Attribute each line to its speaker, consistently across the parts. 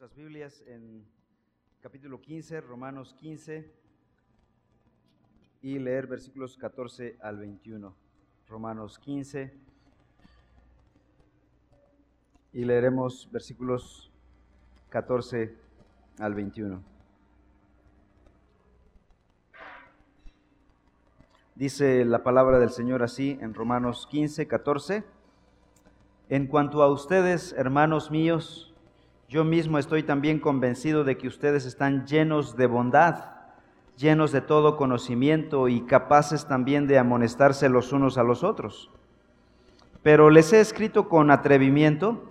Speaker 1: Nuestras Biblias en capítulo 15, Romanos 15, y leer versículos 14 al 21. Romanos 15, y leeremos versículos 14 al 21. Dice la palabra del Señor así en Romanos 15, 14. En cuanto a ustedes, hermanos míos, yo mismo estoy también convencido de que ustedes están llenos de bondad, llenos de todo conocimiento y capaces también de amonestarse los unos a los otros. Pero les he escrito con atrevimiento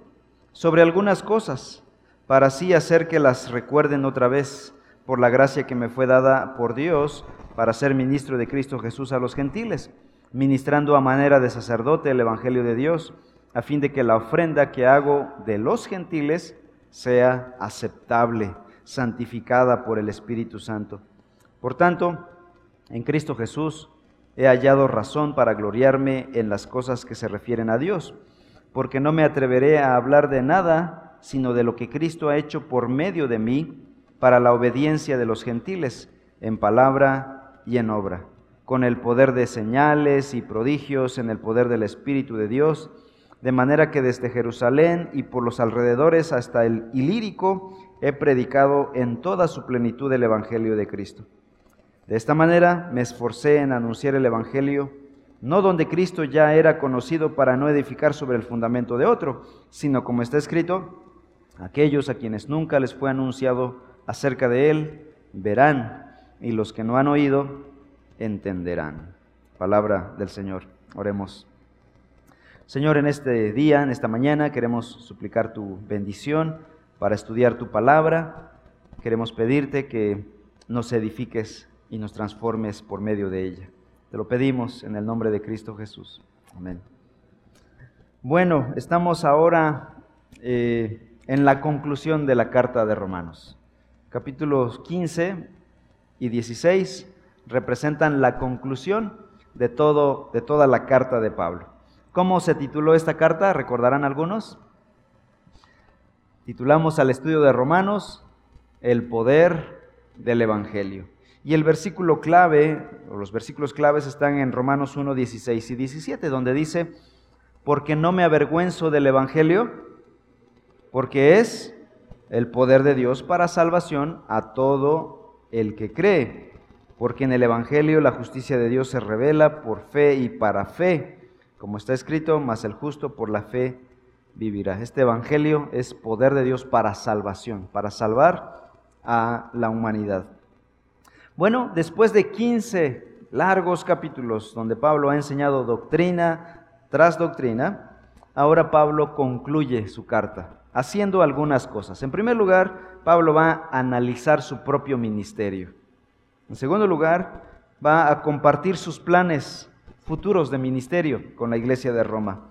Speaker 1: sobre algunas cosas, para así hacer que las recuerden otra vez por la gracia que me fue dada por Dios para ser ministro de Cristo Jesús a los gentiles, ministrando a manera de sacerdote el Evangelio de Dios, a fin de que la ofrenda que hago de los gentiles sea aceptable, santificada por el Espíritu Santo. Por tanto, en Cristo Jesús he hallado razón para gloriarme en las cosas que se refieren a Dios, porque no me atreveré a hablar de nada sino de lo que Cristo ha hecho por medio de mí para la obediencia de los gentiles, en palabra y en obra, con el poder de señales y prodigios en el poder del Espíritu de Dios, de manera que desde Jerusalén y por los alrededores hasta el Ilírico he predicado en toda su plenitud el Evangelio de Cristo. De esta manera me esforcé en anunciar el Evangelio, no donde Cristo ya era conocido para no edificar sobre el fundamento de otro, sino como está escrito, aquellos a quienes nunca les fue anunciado acerca de Él, verán, y los que no han oído, entenderán. Palabra del Señor. Oremos. Señor, en este día, en esta mañana, queremos suplicar tu bendición para estudiar tu palabra. Queremos pedirte que nos edifiques y nos transformes por medio de ella. Te lo pedimos en el nombre de Cristo Jesús. Amén. Bueno, estamos ahora eh, en la conclusión de la carta de Romanos. Capítulos 15 y 16 representan la conclusión de, todo, de toda la carta de Pablo. ¿Cómo se tituló esta carta? ¿Recordarán algunos? Titulamos al estudio de Romanos El poder del Evangelio. Y el versículo clave, o los versículos claves están en Romanos 1, 16 y 17, donde dice, porque no me avergüenzo del Evangelio, porque es el poder de Dios para salvación a todo el que cree, porque en el Evangelio la justicia de Dios se revela por fe y para fe como está escrito, mas el justo por la fe vivirá. Este Evangelio es poder de Dios para salvación, para salvar a la humanidad. Bueno, después de 15 largos capítulos donde Pablo ha enseñado doctrina tras doctrina, ahora Pablo concluye su carta haciendo algunas cosas. En primer lugar, Pablo va a analizar su propio ministerio. En segundo lugar, va a compartir sus planes futuros de ministerio con la iglesia de Roma.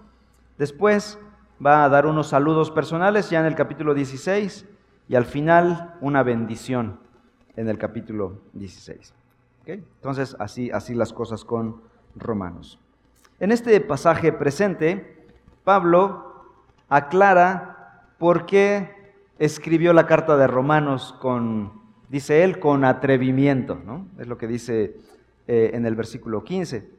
Speaker 1: Después va a dar unos saludos personales ya en el capítulo 16 y al final una bendición en el capítulo 16. Entonces, así, así las cosas con Romanos. En este pasaje presente, Pablo aclara por qué escribió la carta de Romanos con, dice él, con atrevimiento, ¿no? Es lo que dice eh, en el versículo 15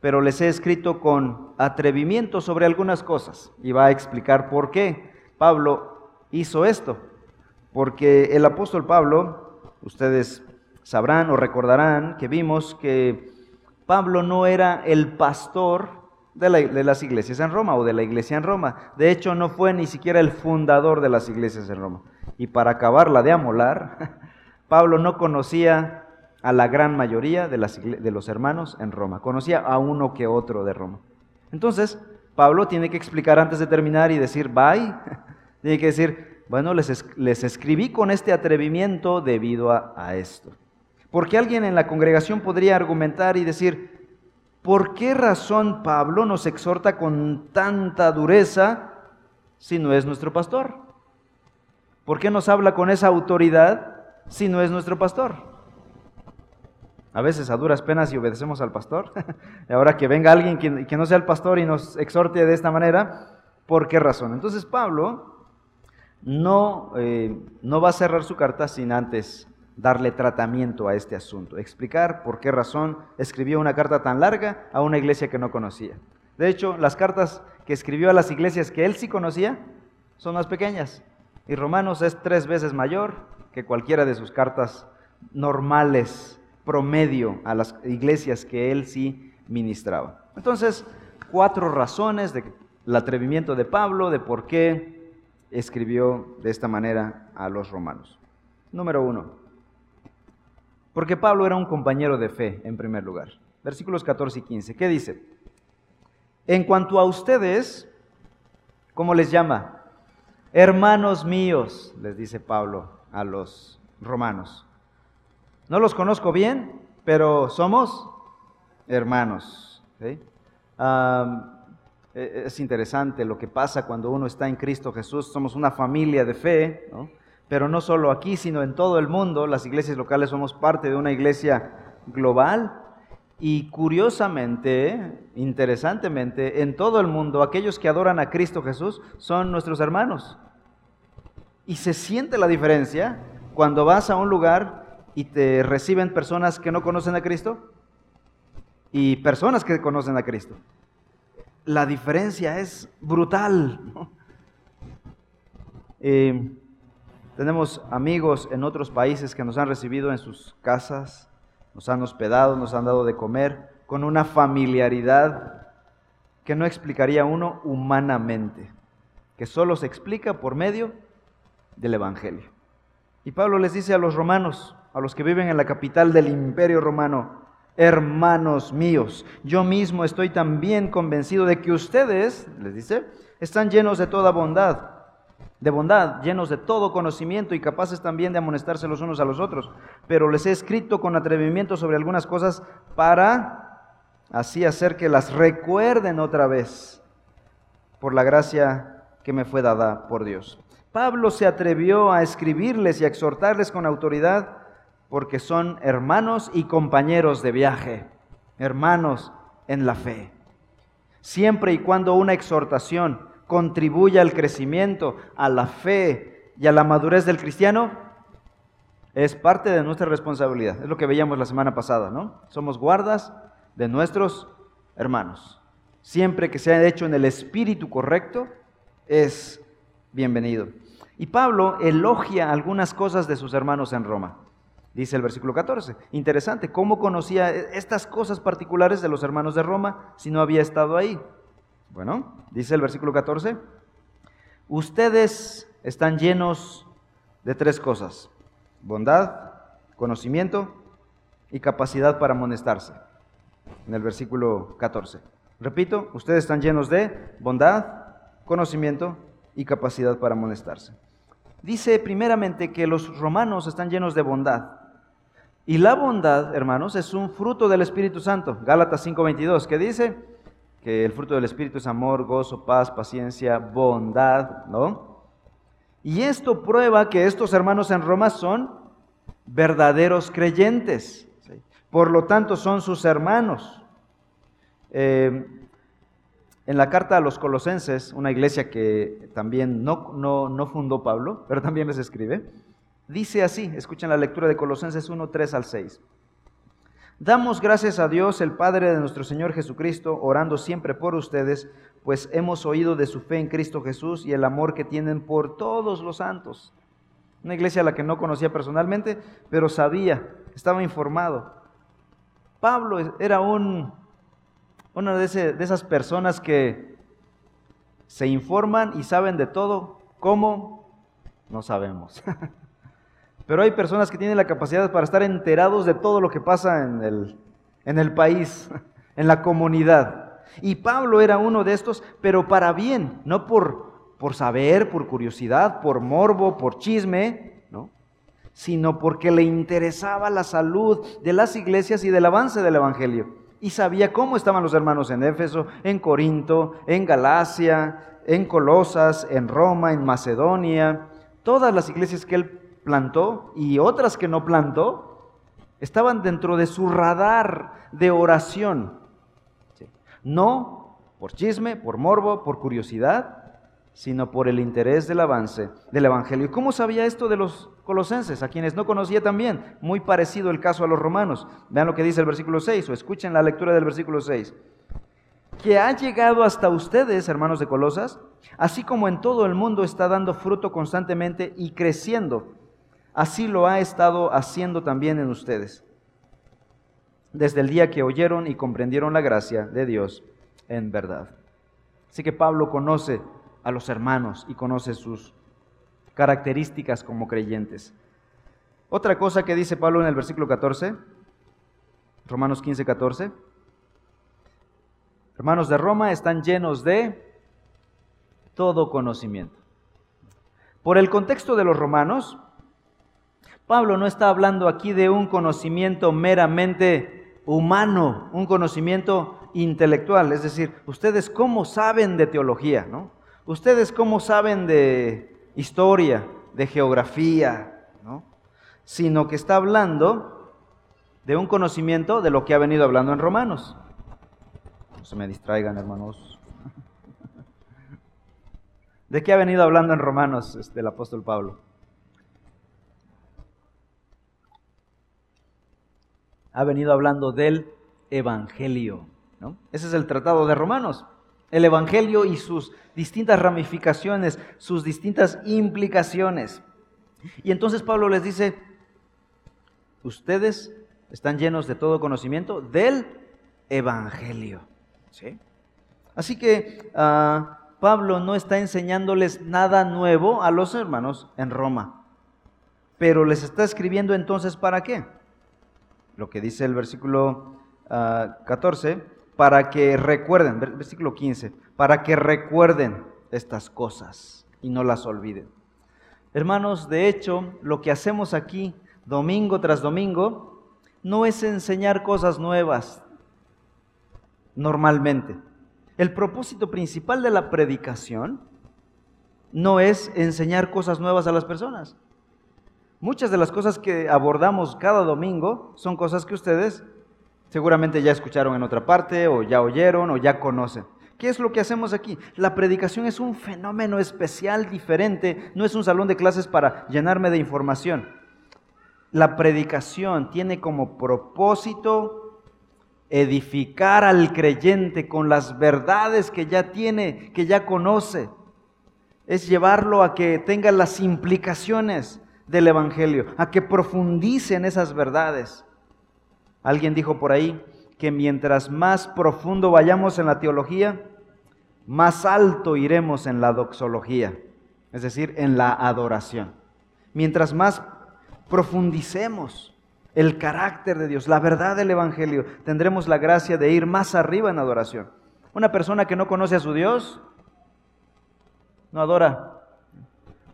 Speaker 1: pero les he escrito con atrevimiento sobre algunas cosas y va a explicar por qué Pablo hizo esto. Porque el apóstol Pablo, ustedes sabrán o recordarán que vimos que Pablo no era el pastor de, las iglesias en Roma o de la iglesia en Roma. De hecho, no fue ni siquiera el fundador de las iglesias en Roma. Y para acabarla de amolar, Pablo no conocía a la gran mayoría de, de los hermanos en Roma. Conocía a uno que otro de Roma. Entonces, Pablo tiene que explicar antes de terminar y decir, bye. tiene que decir, bueno, les, les escribí con este atrevimiento debido a esto. Porque alguien en la congregación podría argumentar y decir, ¿por qué razón Pablo nos exhorta con tanta dureza si no es nuestro pastor? ¿Por qué nos habla con esa autoridad si no es nuestro pastor? A veces a duras penas y obedecemos al pastor. y ahora que venga alguien que, no sea el pastor y nos exhorte de esta manera, ¿por qué razón? Entonces Pablo no, eh, no va a cerrar su carta sin antes darle tratamiento a este asunto, explicar por qué razón escribió una carta tan larga a una iglesia que no conocía. De hecho, las cartas que escribió a las iglesias que él sí conocía son más pequeñas. Y Romanos es tres veces mayor que cualquiera de sus cartas normales, promedio, a las iglesias que él sí ministraba. Entonces, cuatro razones del atrevimiento de Pablo, de por qué escribió de esta manera a los romanos. Número uno, porque Pablo era un compañero de fe, en primer lugar. Versículos 14 y 15. ¿Qué dice? En cuanto a ustedes, ¿cómo les llama? Hermanos míos, les dice Pablo a los romanos. No los conozco bien, pero somos hermanos. E, es interesante lo que pasa cuando uno está en Cristo Jesús. Somos una familia de fe, pero no solo aquí, sino en todo el mundo. Las iglesias locales somos parte de una iglesia global. Y curiosamente, interesantemente, en todo el mundo, aquellos que adoran a Cristo Jesús son nuestros hermanos. Y se siente la diferencia cuando vas a un lugar y te reciben personas que no conocen a Cristo y personas que conocen a Cristo. La diferencia es brutal. Eh, tenemos amigos en otros países que nos han recibido en sus casas nos han hospedado, nos han dado de comer, con una familiaridad que no explicaría uno humanamente, que solo se explica por medio del Evangelio. Y Pablo les dice a los romanos, a los que viven en la capital del imperio romano, hermanos míos, yo mismo estoy también convencido de que ustedes, les dice, están llenos de toda bondad de bondad, llenos de todo conocimiento y capaces también de amonestarse los unos a los otros. Pero les he escrito con atrevimiento sobre algunas cosas para así hacer que las recuerden otra vez por la gracia que me fue dada por Dios. Pablo se atrevió a escribirles y a exhortarles con autoridad porque son hermanos y compañeros de viaje, hermanos en la fe. Siempre y cuando una exhortación contribuye al crecimiento, a la fe y a la madurez del cristiano, es parte de nuestra responsabilidad. Es lo que veíamos la semana pasada, ¿no? Somos guardas de nuestros hermanos. Siempre que sea hecho en el espíritu correcto, es bienvenido. Y Pablo elogia algunas cosas de sus hermanos en Roma. Dice el versículo 14. Interesante, ¿cómo conocía estas cosas particulares de los hermanos de Roma si no había estado ahí? Bueno, dice el versículo 14, ustedes están llenos de tres cosas, bondad, conocimiento y capacidad para amonestarse. En el versículo 14. Repito, ustedes están llenos de bondad, conocimiento y capacidad para amonestarse. Dice primeramente que los romanos están llenos de bondad. Y la bondad, hermanos, es un fruto del Espíritu Santo. Gálatas 5:22, que dice, que el fruto del Espíritu es amor, gozo, paz, paciencia, bondad, ¿no? Y esto prueba que estos hermanos en Roma son verdaderos creyentes. Por lo tanto, son sus hermanos. Eh, en la carta a los colosenses, una iglesia que también no, no, no fundó Pablo, pero también les escribe, dice así, escuchen la lectura de Colosenses 1, 3 al 6. Damos gracias a Dios, el Padre de nuestro Señor Jesucristo, orando siempre por ustedes, pues hemos oído de su fe en Cristo Jesús y el amor que tienen por todos los santos. Una iglesia a la que no conocía personalmente, pero sabía, estaba informado. Pablo era un, una de esas personas que se informan y saben de todo. ¿Cómo? No sabemos. Pero hay personas que tienen la capacidad para estar enterados de todo lo que pasa en el, en el país, en la comunidad. Y Pablo era uno de estos, pero para bien, no por, por saber, por curiosidad, por morbo, por chisme, ¿no? sino porque le interesaba la salud de las iglesias y del avance del Evangelio. Y sabía cómo estaban los hermanos en Éfeso, en Corinto, en Galacia, en Colosas, en Roma, en Macedonia, todas las iglesias que él plantó y otras que no plantó, estaban dentro de su radar de oración. No por chisme, por morbo, por curiosidad, sino por el interés del avance del Evangelio. ¿Cómo sabía esto de los colosenses, a quienes no conocía también? Muy parecido el caso a los romanos. Vean lo que dice el versículo 6 o escuchen la lectura del versículo 6. Que ha llegado hasta ustedes, hermanos de Colosas, así como en todo el mundo está dando fruto constantemente y creciendo. Así lo ha estado haciendo también en ustedes, desde el día que oyeron y comprendieron la gracia de Dios en verdad. Así que Pablo conoce a los hermanos y conoce sus características como creyentes. Otra cosa que dice Pablo en el versículo 14, Romanos 15, 14. Hermanos de Roma están llenos de todo conocimiento. Por el contexto de los romanos, Pablo no está hablando aquí de un conocimiento meramente humano, un conocimiento intelectual, es decir, ustedes cómo saben de teología, ¿no? ¿Ustedes cómo saben de historia, de geografía? ¿no? Sino que está hablando de un conocimiento de lo que ha venido hablando en Romanos. No se me distraigan, hermanos. ¿De qué ha venido hablando en Romanos este, el apóstol Pablo? Ha venido hablando del Evangelio. ¿no? Ese es el tratado de Romanos el Evangelio y sus distintas ramificaciones, sus distintas implicaciones. Y entonces Pablo les dice, ustedes están llenos de todo conocimiento del Evangelio. ¿Sí? Así que ah, Pablo no está enseñándoles nada nuevo a los hermanos en Roma, pero les está escribiendo entonces para qué. Lo que dice el versículo 14 ah, para que recuerden, versículo 15, para que recuerden estas cosas y no las olviden. Hermanos, de hecho, lo que hacemos aquí domingo tras domingo no es enseñar cosas nuevas normalmente. El propósito principal de la predicación no es enseñar cosas nuevas a las personas. Muchas de las cosas que abordamos cada domingo son cosas que ustedes Seguramente ya escucharon en otra parte o ya oyeron o ya conocen. ¿Qué es lo que hacemos aquí? La predicación es un fenómeno especial, diferente, no es un salón de clases para llenarme de información. La predicación tiene como propósito edificar al creyente con las verdades que ya tiene, que ya conoce. Es llevarlo a que tenga las implicaciones del Evangelio, a que profundice en esas verdades. Alguien dijo por ahí que mientras más profundo vayamos en la teología, más alto iremos en la doxología, es decir, en la adoración. Mientras más profundicemos el carácter de Dios, la verdad del Evangelio, tendremos la gracia de ir más arriba en adoración. Una persona que no conoce a su Dios, no adora.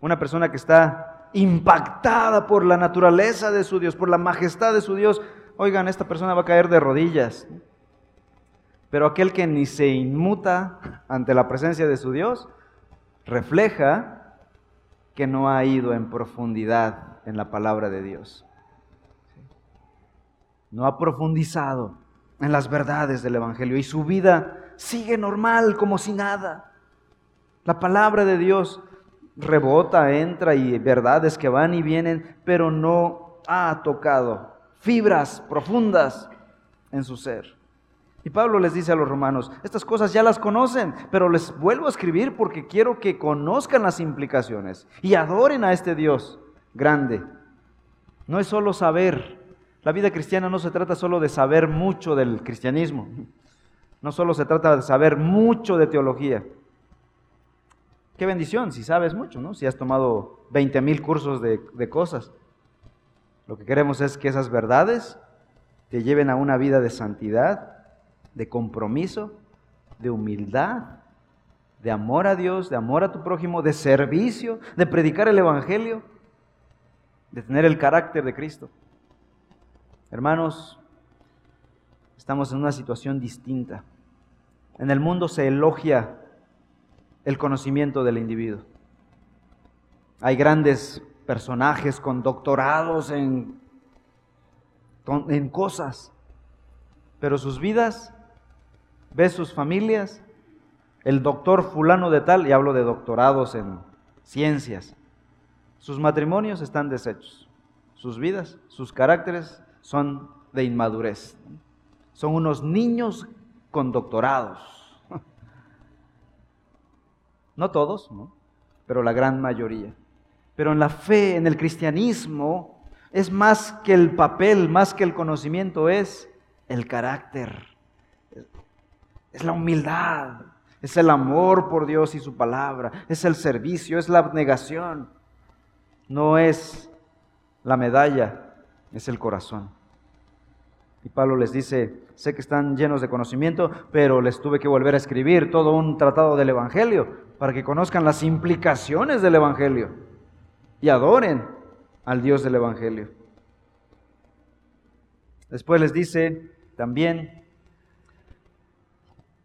Speaker 1: Una persona que está impactada por la naturaleza de su Dios, por la majestad de su Dios, oigan, esta persona va a caer de rodillas. Pero aquel que ni se inmuta ante la presencia de su Dios, refleja que no ha ido en profundidad en la palabra de Dios. No ha profundizado en las verdades del Evangelio y su vida sigue normal como si nada. La palabra de Dios rebota, entra y verdades que van y vienen, pero no ha tocado fibras profundas en su ser. Y Pablo les dice a los romanos, estas cosas ya las conocen, pero les vuelvo a escribir porque quiero que conozcan las implicaciones y adoren a este Dios grande. No es solo saber, la vida cristiana no se trata solo de saber mucho del cristianismo, no solo se trata de saber mucho de teología. Qué bendición si sabes mucho, ¿no? Si has tomado 20 mil cursos de, de cosas. Lo que queremos es que esas verdades te lleven a una vida de santidad, de compromiso, de humildad, de amor a Dios, de amor a tu prójimo, de servicio, de predicar el Evangelio, de tener el carácter de Cristo. Hermanos, estamos en una situación distinta. En el mundo se elogia el conocimiento del individuo. Hay grandes personajes con doctorados en, en cosas, pero sus vidas, ves sus familias, El doctor fulano de tal, y hablo de doctorados en ciencias, sus matrimonios están deshechos, sus vidas, sus caracteres son de inmadurez. Son unos niños con doctorados. No todos, ¿no? pero la gran mayoría. Pero en la fe, en el cristianismo, es más que el papel, más que el conocimiento, es el carácter, es la humildad, es el amor por Dios y su palabra, es el servicio, es la abnegación. No es la medalla, es el corazón. Y Pablo les dice, sé que están llenos de conocimiento, pero les tuve que volver a escribir todo un tratado del Evangelio para que conozcan las implicaciones del Evangelio y adoren al Dios del Evangelio. Después les dice también,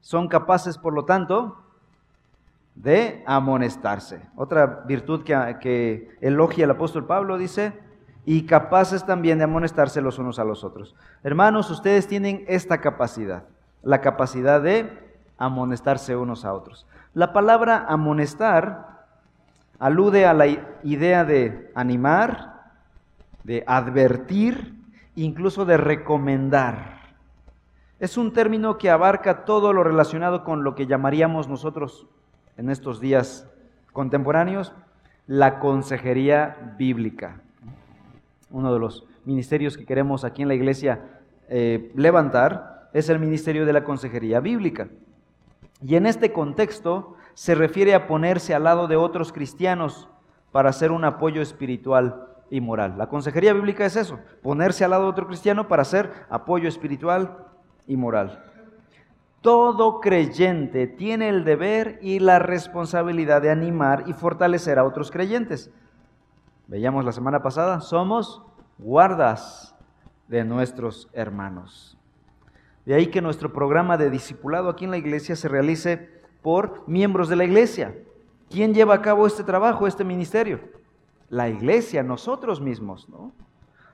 Speaker 1: son capaces, por lo tanto, de amonestarse. Otra virtud que, que elogia el apóstol Pablo dice, y capaces también de amonestarse los unos a los otros. Hermanos, ustedes tienen esta capacidad, la capacidad de amonestarse unos a otros. La palabra amonestar alude a la idea de animar, de advertir, incluso de recomendar. Es un término que abarca todo lo relacionado con lo que llamaríamos nosotros en estos días contemporáneos la consejería bíblica. Uno de los ministerios que queremos aquí en la iglesia eh, levantar es el ministerio de la consejería bíblica. Y en este contexto se refiere a ponerse al lado de otros cristianos para hacer un apoyo espiritual y moral. La consejería bíblica es eso, ponerse al lado de otro cristiano para hacer apoyo espiritual y moral. Todo creyente tiene el deber y la responsabilidad de animar y fortalecer a otros creyentes. Veíamos la semana pasada, somos guardas de nuestros hermanos. De ahí que nuestro programa de discipulado aquí en la iglesia se realice por miembros de la iglesia. ¿Quién lleva a cabo este trabajo, este ministerio? La iglesia, nosotros mismos, ¿no?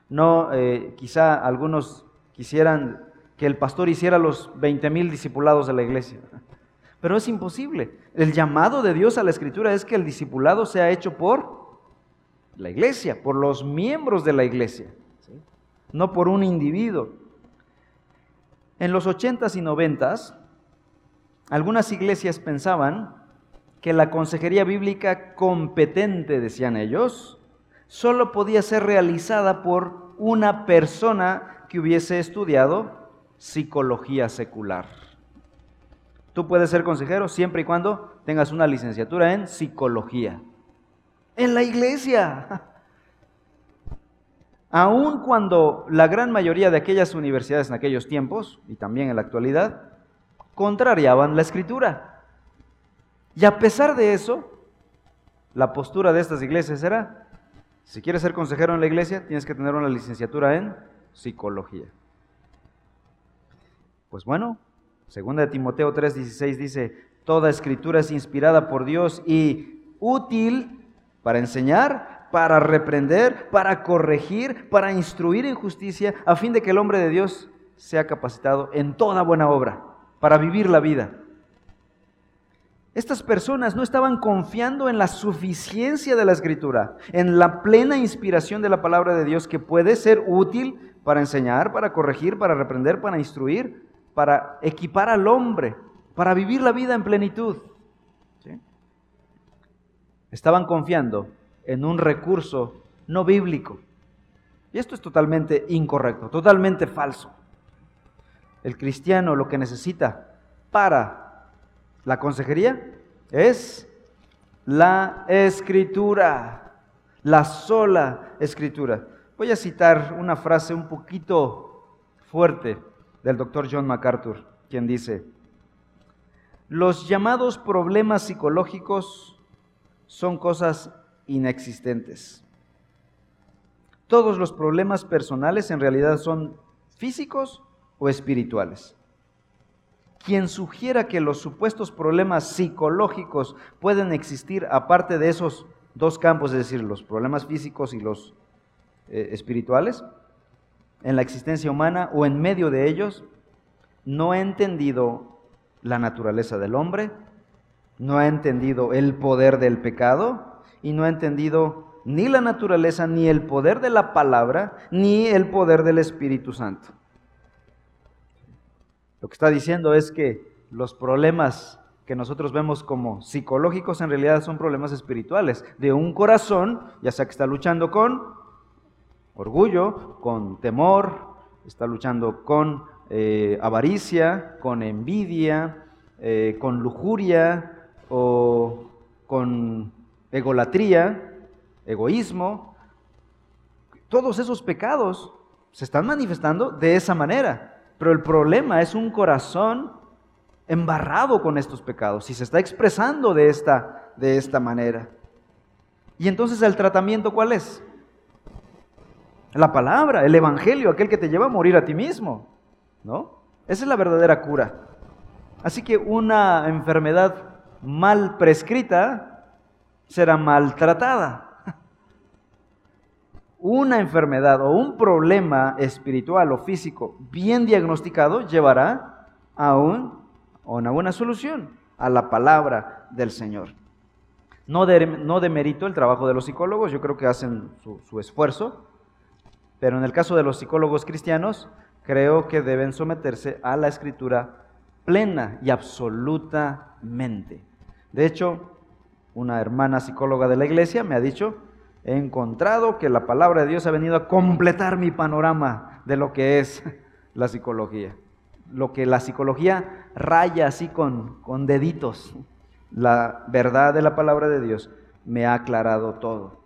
Speaker 1: No, eh, quizá algunos quisieran que el pastor hiciera los 20 mil discipulados de la iglesia, pero es imposible. El llamado de Dios a la escritura es que el discipulado sea hecho por la iglesia, por los miembros de la iglesia, no por un individuo. En los ochentas y noventas, algunas iglesias pensaban que la consejería bíblica competente, decían ellos, solo podía ser realizada por una persona que hubiese estudiado psicología secular. Tú puedes ser consejero siempre y cuando tengas una licenciatura en psicología. En la iglesia. Aun cuando la gran mayoría de aquellas universidades en aquellos tiempos, y también en la actualidad, contrariaban la escritura. Y a pesar de eso, la postura de estas iglesias era, si quieres ser consejero en la iglesia, tienes que tener una licenciatura en psicología. Pues bueno, segunda de Timoteo 3:16 dice, toda escritura es inspirada por Dios y útil para enseñar, para reprender, para corregir, para instruir en justicia, a fin de que el hombre de Dios sea capacitado en toda buena obra, para vivir la vida. Estas personas no estaban confiando en la suficiencia de la escritura, en la plena inspiración de la palabra de Dios que puede ser útil para enseñar, para corregir, para reprender, para instruir, para equipar al hombre, para vivir la vida en plenitud. Estaban confiando en un recurso no bíblico. Y esto es totalmente incorrecto, totalmente falso. El cristiano lo que necesita para la consejería es la escritura, la sola escritura. Voy a citar una frase un poquito fuerte del doctor John MacArthur, quien dice, los llamados problemas psicológicos son cosas inexistentes. Todos los problemas personales en realidad son físicos o espirituales. Quien sugiera que los supuestos problemas psicológicos pueden existir aparte de esos dos campos, es decir, los problemas físicos y los eh, espirituales, en la existencia humana o en medio de ellos, no ha entendido la naturaleza del hombre no ha entendido el poder del pecado y no ha entendido ni la naturaleza, ni el poder de la palabra, ni el poder del Espíritu Santo. Lo que está diciendo es que los problemas que nosotros vemos como psicológicos en realidad son problemas espirituales de un corazón, ya sea que está luchando con orgullo, con temor, está luchando con eh, avaricia, con envidia, eh, con lujuria o con egolatría, egoísmo. Todos esos pecados se están manifestando de esa manera, pero el problema es un corazón embarrado con estos pecados y se está expresando de esta, de esta manera. Y entonces el tratamiento cuál es? La palabra, el evangelio, aquel que te lleva a morir a ti mismo, ¿no? Esa es la verdadera cura. Así que una enfermedad mal prescrita será maltratada. Una enfermedad o un problema espiritual o físico bien diagnosticado llevará a un o una buena solución a la palabra del Señor. No, no demerito el trabajo de los psicólogos, yo creo que hacen su esfuerzo, pero en el caso de los psicólogos cristianos, creo que deben someterse a la escritura plena y absolutamente. De hecho, una hermana psicóloga de la iglesia me ha dicho, he encontrado que la palabra de Dios ha venido a completar mi panorama de lo que es la psicología lo que la psicología raya así con, con deditos. La verdad de la palabra de Dios me ha aclarado todo.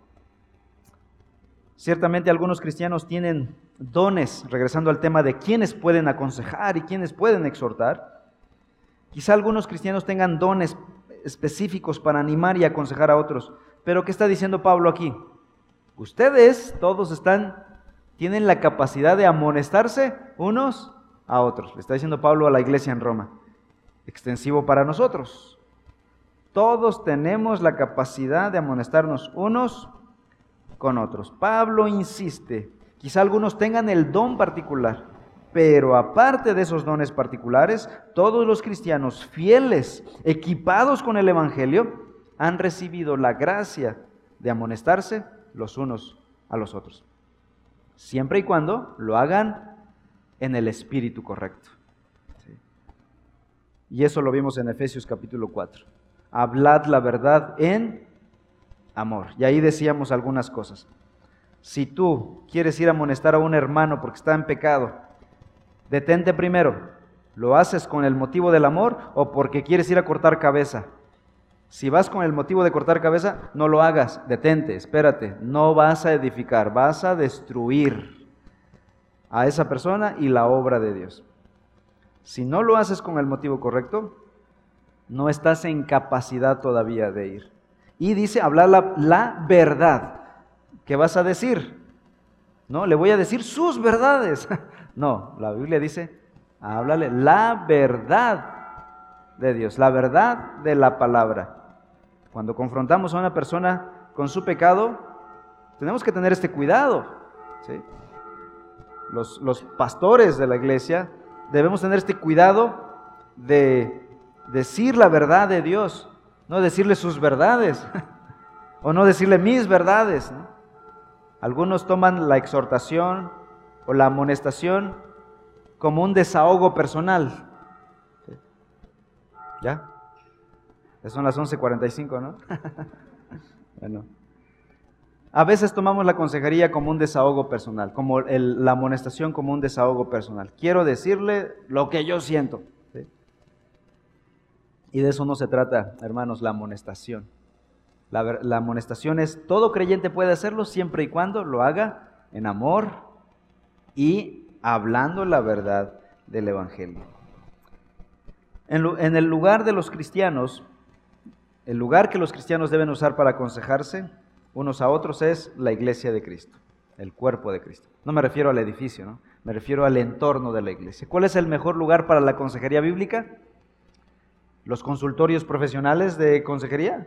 Speaker 1: Ciertamente algunos cristianos tienen dones, regresando al tema de quiénes pueden aconsejar y quiénes pueden exhortar. Quizá algunos cristianos tengan dones específicos para animar y aconsejar a otros. Pero ¿qué está diciendo Pablo aquí? Ustedes todos están tienen la capacidad de amonestarse unos a otros. Le está diciendo Pablo a la iglesia en Roma. Extensivo para nosotros. Todos tenemos la capacidad de amonestarnos unos con otros. Pablo insiste, quizá algunos tengan el don particular, pero aparte de esos dones particulares, todos los cristianos fieles, equipados con el Evangelio, han recibido la gracia de amonestarse los unos a los otros. Siempre y cuando lo hagan en el espíritu correcto. Y eso lo vimos en Efesios capítulo 4. Hablad la verdad en amor. Y ahí decíamos algunas cosas. Si tú quieres ir a amonestar a un hermano porque está en pecado, detente primero. ¿Lo haces con el motivo del amor o porque quieres ir a cortar cabeza? Si vas con el motivo de cortar cabeza, no lo hagas, detente, espérate, no vas a edificar, vas a destruir a esa persona y la obra de Dios. Si no lo haces con el motivo correcto, no estás en capacidad todavía de ir. Y dice, hablar la, verdad. ¿Qué vas a decir? No, le voy a decir sus verdades. No, la Biblia dice, háblale la verdad de Dios, la verdad de la palabra. Cuando confrontamos a una persona con su pecado, tenemos que tener este cuidado. los, pastores de la iglesia, debemos tener este cuidado de decir la verdad de Dios, no decirle sus verdades, o no decirle mis verdades. Algunos toman la exhortación o la amonestación como un desahogo personal. ¿Ya? son las 11:45, ¿no? bueno. A veces tomamos la consejería como un desahogo personal, como la amonestación como un desahogo personal. Quiero decirle lo que yo siento. Y de eso no se trata, hermanos, la amonestación. La, la, amonestación es, todo creyente puede hacerlo siempre y cuando lo haga en amor y hablando la verdad del Evangelio. En, el lugar de los cristianos, el lugar que los cristianos deben usar para aconsejarse, unos a otros es la iglesia de Cristo, el cuerpo de Cristo. No me refiero al edificio, ¿no? me refiero al entorno de la iglesia. ¿Cuál es el mejor lugar para la consejería bíblica? ¿Los consultorios profesionales de consejería?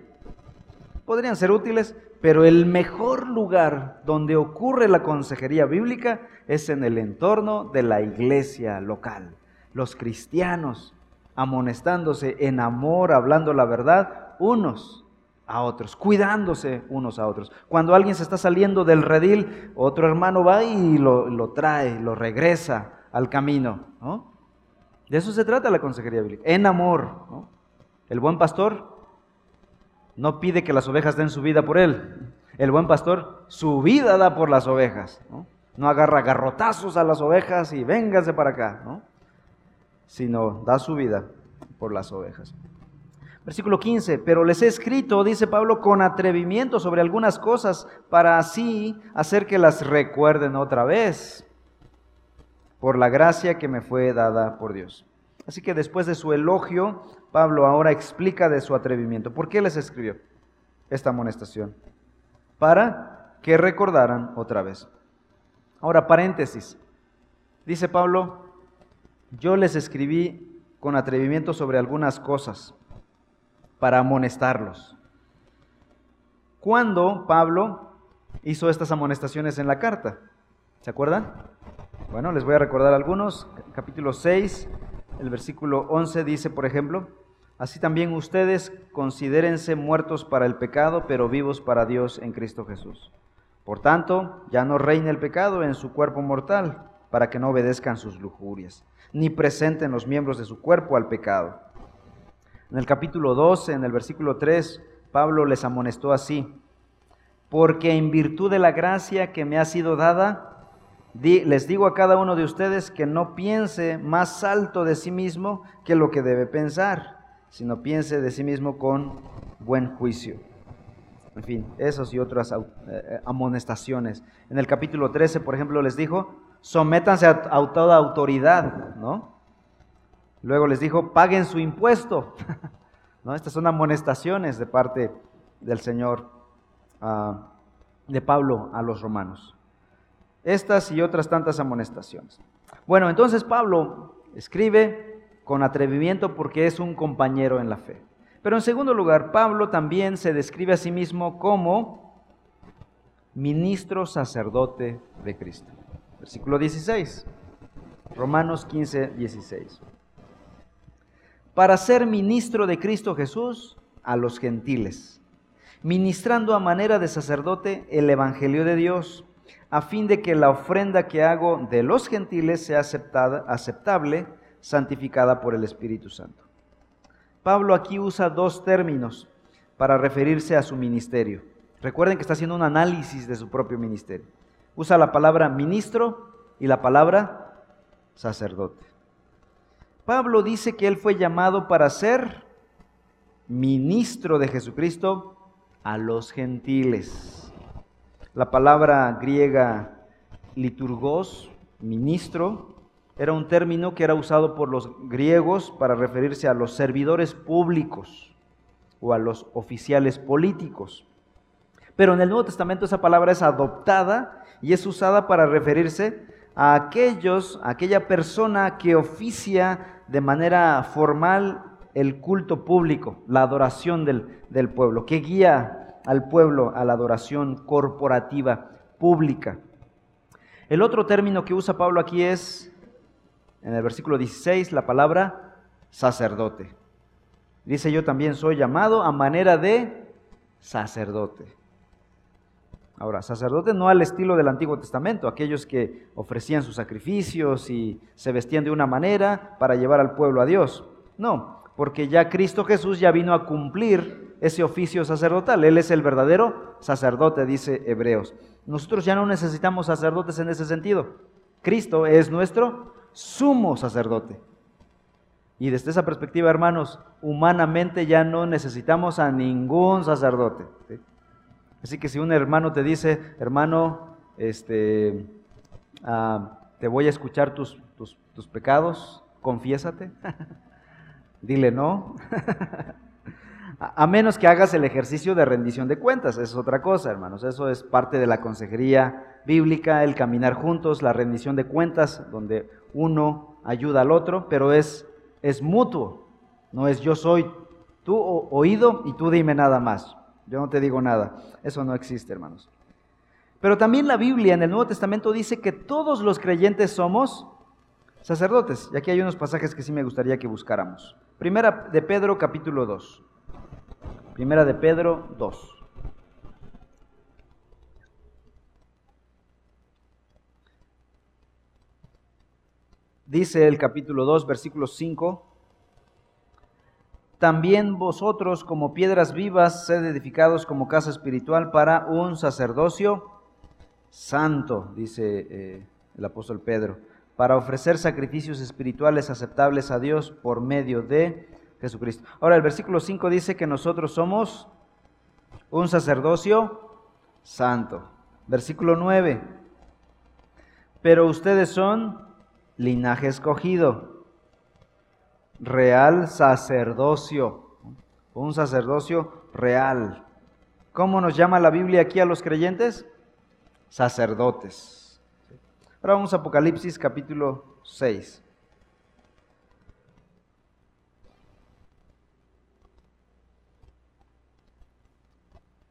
Speaker 1: Podrían ser útiles, pero el mejor lugar donde ocurre la consejería bíblica es en el entorno de la iglesia local. Los cristianos amonestándose en amor, hablando la verdad, unos a otros, cuidándose unos a otros. Cuando alguien se está saliendo del redil, otro hermano va y lo, trae, lo regresa al camino. De eso se trata la consejería bíblica, en amor. El buen pastor no pide que las ovejas den su vida por él. El buen pastor su vida da por las ovejas. No, agarra garrotazos a las ovejas y véngase para acá. ¿no? sino da su vida por las ovejas. Versículo 15, pero les he escrito, dice Pablo, con atrevimiento sobre algunas cosas para así hacer que las recuerden otra vez, por la gracia que me fue dada por Dios. Así que después de su elogio, Pablo ahora explica de su atrevimiento. ¿Por qué les escribió esta amonestación? Para que recordaran otra vez. Ahora, paréntesis. Dice Pablo, yo les escribí con atrevimiento sobre algunas cosas para amonestarlos. ¿Cuándo Pablo hizo estas amonestaciones en la carta? ¿Se acuerdan? Bueno, les voy a recordar algunos. Capítulo 6, el versículo 11 dice, por ejemplo, Así también ustedes considérense muertos para el pecado, pero vivos para Dios en Cristo Jesús. Por tanto, ya no reine el pecado en su cuerpo mortal, para que no obedezcan sus lujurias ni presenten los miembros de su cuerpo al pecado. En el capítulo 12, en el versículo 3, Pablo les amonestó así, porque en virtud de la gracia que me ha sido dada, les digo a cada uno de ustedes que no piense más alto de sí mismo que lo que debe pensar, sino piense de sí mismo con buen juicio. En fin, esos y otras eh, amonestaciones. En el capítulo 13, por ejemplo, les dijo, sométanse a, toda autoridad, ¿no? Luego les dijo, paguen su impuesto, ¿no? Estas son amonestaciones de parte del Señor, ah, de Pablo a los romanos. Estas y otras tantas amonestaciones. Bueno, entonces Pablo escribe con atrevimiento porque es un compañero en la fe. Pero en segundo lugar, Pablo también se describe a sí mismo como ministro sacerdote de Cristo. Versículo 16. Romanos 15, 16. Para ser ministro de Cristo Jesús a los gentiles, ministrando a manera de sacerdote el Evangelio de Dios, a fin de que la ofrenda que hago de los gentiles sea aceptada, aceptable, santificada por el Espíritu Santo. Pablo aquí usa dos términos para referirse a su ministerio. Recuerden que está haciendo un análisis de su propio ministerio. Usa la palabra ministro y la palabra sacerdote. Pablo dice que él fue llamado para ser ministro de Jesucristo a los gentiles. La palabra griega liturgos, ministro, era un término que era usado por los griegos para referirse a los servidores públicos o a los oficiales políticos. Pero en el Nuevo Testamento esa palabra es adoptada y es usada para referirse a aquellos, a aquella persona que oficia de manera formal el culto público, la adoración del, del pueblo, que guía al pueblo a la adoración corporativa pública. El otro término que usa Pablo aquí es, en el versículo 16, la palabra sacerdote. Dice yo también soy llamado a manera de sacerdote. Ahora, sacerdote no al estilo del Antiguo Testamento, aquellos que ofrecían sus sacrificios y se vestían de una manera para llevar al pueblo a Dios. No, porque ya Cristo Jesús ya vino a cumplir ese oficio sacerdotal. Él es el verdadero sacerdote, dice Hebreos. Nosotros ya no necesitamos sacerdotes en ese sentido. Cristo es nuestro sumo sacerdote. Y desde esa perspectiva, hermanos, humanamente ya no necesitamos a ningún sacerdote. Así que si un hermano te dice, hermano, este, ah, te voy a escuchar tus, tus, pecados, confiésate, dile no. a menos que hagas el ejercicio de rendición de cuentas, es otra cosa, hermanos. Eso es parte de la consejería bíblica, el caminar juntos, la rendición de cuentas, donde uno ayuda al otro, pero es, es mutuo. No es yo soy tú oído y tú dime nada más. Yo no te digo nada. Eso no existe, hermanos. Pero también la Biblia en el Nuevo Testamento dice que todos los creyentes somos sacerdotes. Y aquí hay unos pasajes que sí me gustaría que buscáramos. Primera de Pedro capítulo 2. Primera de Pedro 2. Dice el capítulo 2, versículo 5. También vosotros como piedras vivas sed edificados como casa espiritual para un sacerdocio santo, dice eh, el apóstol Pedro, para ofrecer sacrificios espirituales aceptables a Dios por medio de Jesucristo. Ahora el versículo 5 dice que nosotros somos un sacerdocio santo. Versículo 9. Pero ustedes son linaje escogido, real sacerdocio, un sacerdocio real. ¿Cómo nos llama la Biblia aquí a los creyentes? Sacerdotes. Ahora vamos a Apocalipsis capítulo 6.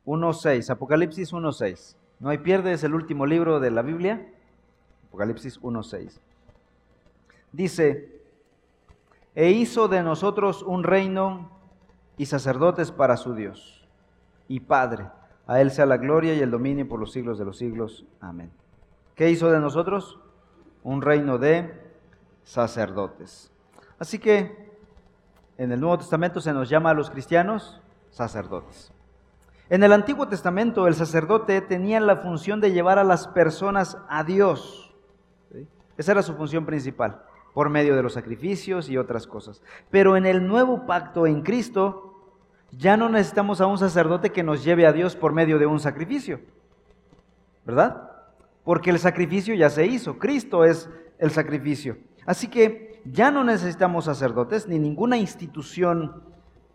Speaker 1: 1.6, Apocalipsis 1.6. No hay pierde, es el último libro de la Biblia. Apocalipsis 1.6. Dice, e hizo de nosotros un reino y sacerdotes para su Dios y Padre. A Él sea la gloria y el dominio por los siglos de los siglos. Amén. ¿Qué hizo de nosotros? Un reino de sacerdotes. Así que en el Nuevo Testamento se nos llama a los cristianos sacerdotes. En el Antiguo Testamento el sacerdote tenía la función de llevar a las personas a Dios. Esa era su función principal, por medio de los sacrificios y otras cosas. Pero en el nuevo pacto en Cristo ya no necesitamos a un sacerdote que nos lleve a Dios por medio de un sacrificio. ¿Verdad? Porque el sacrificio ya se hizo. Cristo es el sacrificio. Así que ya no necesitamos sacerdotes ni ninguna institución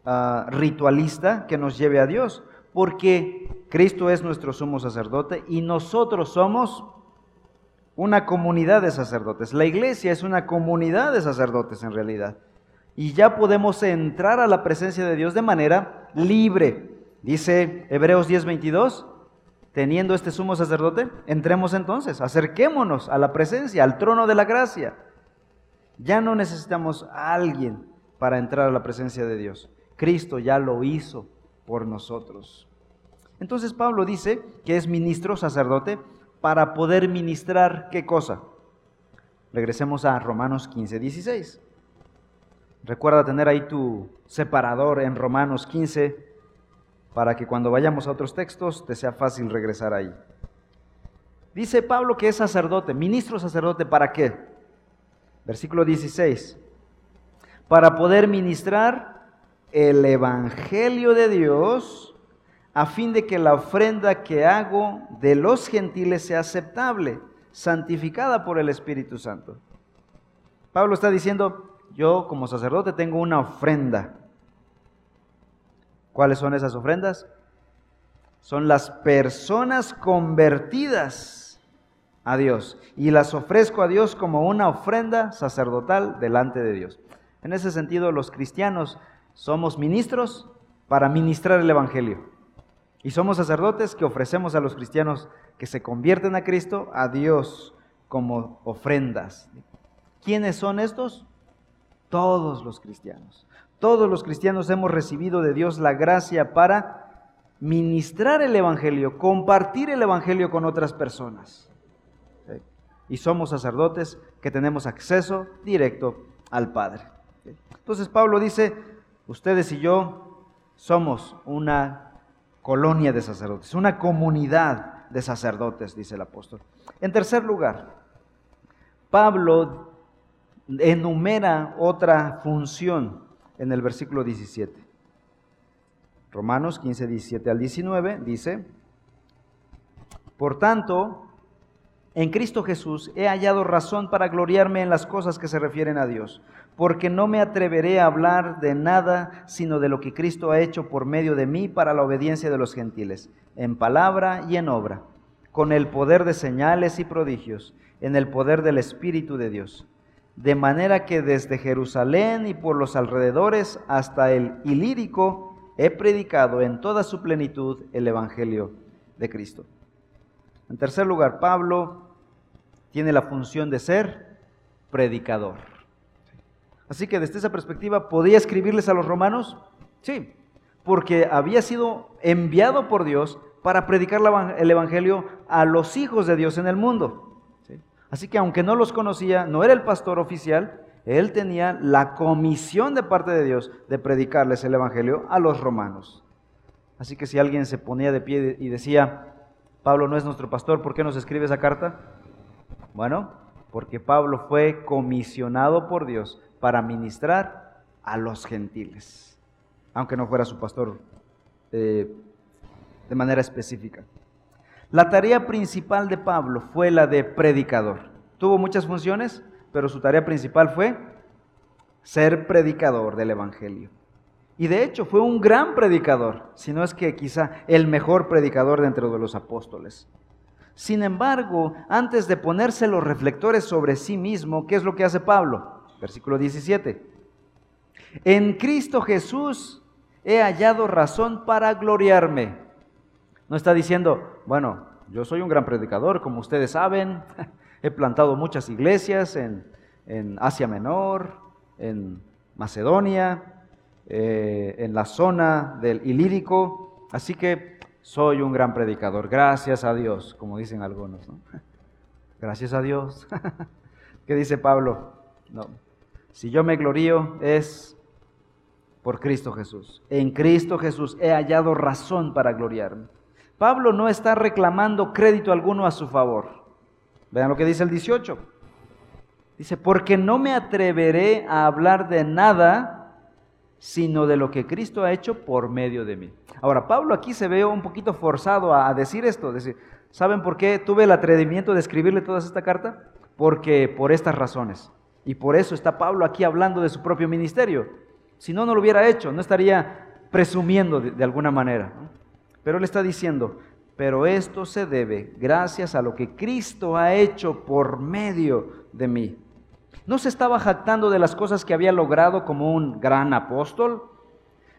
Speaker 1: ah, ritualista que nos lleve a Dios porque Cristo es nuestro sumo sacerdote y nosotros somos una comunidad de sacerdotes. La iglesia es una comunidad de sacerdotes en realidad. Y ya podemos entrar a la presencia de Dios de manera libre. Dice Hebreos 10:22, teniendo este sumo sacerdote, entremos entonces, acerquémonos a la presencia, al trono de la gracia. Ya no necesitamos a alguien para entrar a la presencia de Dios. Cristo ya lo hizo por nosotros. Entonces Pablo dice que es ministro sacerdote para poder ministrar qué cosa. Regresemos a Romanos 15, 16. Recuerda tener ahí tu separador en Romanos 15 para que cuando vayamos a otros textos te sea fácil regresar ahí. Dice Pablo que es sacerdote, ministro sacerdote, ¿para qué? Versículo 16. Para poder ministrar el Evangelio de Dios a fin de que la ofrenda que hago de los gentiles sea aceptable, santificada por el Espíritu Santo. Pablo está diciendo, yo como sacerdote tengo una ofrenda. ¿Cuáles son esas ofrendas? Son las personas convertidas a Dios y las ofrezco a Dios como una ofrenda sacerdotal delante de Dios. En ese sentido, los cristianos somos ministros para ministrar el Evangelio. Y somos sacerdotes que ofrecemos a los cristianos que se convierten a Cristo, a Dios, como ofrendas. ¿Quiénes son estos? Todos los cristianos. Todos los cristianos hemos recibido de Dios la gracia para ministrar el Evangelio, compartir el Evangelio con otras personas. Y somos sacerdotes que tenemos acceso directo al Padre. Entonces Pablo dice, ustedes y yo somos una colonia de sacerdotes, una comunidad de sacerdotes, dice el apóstol. En tercer lugar, Pablo enumera otra función en el versículo 17. Romanos 15, 17 al 19 dice, por tanto, en Cristo Jesús he hallado razón para gloriarme en las cosas que se refieren a Dios porque no me atreveré a hablar de nada sino de lo que Cristo ha hecho por medio de mí para la obediencia de los gentiles, en palabra y en obra, con el poder de señales y prodigios, en el poder del Espíritu de Dios. De manera que desde Jerusalén y por los alrededores hasta el Ilírico he predicado en toda su plenitud el Evangelio de Cristo. En tercer lugar, Pablo tiene la función de ser predicador. Así que desde esa perspectiva, ¿podía escribirles a los romanos? Sí, porque había sido enviado por Dios para predicar el Evangelio a los hijos de Dios en el mundo. Así que aunque no los conocía, no era el pastor oficial, él tenía la comisión de parte de Dios de predicarles el Evangelio a los romanos. Así que si alguien se ponía de pie y decía, Pablo no es nuestro pastor, ¿por qué nos escribe esa carta? Bueno, porque Pablo fue comisionado por Dios para ministrar a los gentiles aunque no fuera su pastor eh, de manera específica. La tarea principal de Pablo fue la de predicador. Tuvo muchas funciones, pero su tarea principal fue ser predicador del Evangelio. Y de hecho fue un gran predicador, si no es que quizá el mejor predicador dentro de los apóstoles. Sin embargo, antes de ponerse los reflectores sobre sí mismo, ¿qué es lo que hace Pablo? Versículo 17. En Cristo Jesús he hallado razón para gloriarme. No está diciendo, bueno, yo soy un gran predicador, como ustedes saben, he plantado muchas iglesias en, Asia Menor, en Macedonia, eh, en la zona del Ilírico, así que soy un gran predicador, gracias a Dios, como dicen algunos. Gracias a Dios. ¿Qué dice Pablo? No. Si yo me glorío es por Cristo Jesús. En Cristo Jesús he hallado razón para gloriarme. Pablo no está reclamando crédito alguno a su favor. Vean lo que dice el 18. Dice, porque no me atreveré a hablar de nada sino de lo que Cristo ha hecho por medio de mí. Ahora, Pablo aquí se ve un poquito forzado a, decir esto. Decir, ¿Saben por qué tuve el atrevimiento de escribirle toda esta carta? Porque por estas razones. Y por eso está Pablo aquí hablando de su propio ministerio. Si no, no lo hubiera hecho, no estaría presumiendo de, alguna manera. Pero él está diciendo, pero esto se debe gracias a lo que Cristo ha hecho por medio de mí. No se estaba jactando de las cosas que había logrado como un gran apóstol,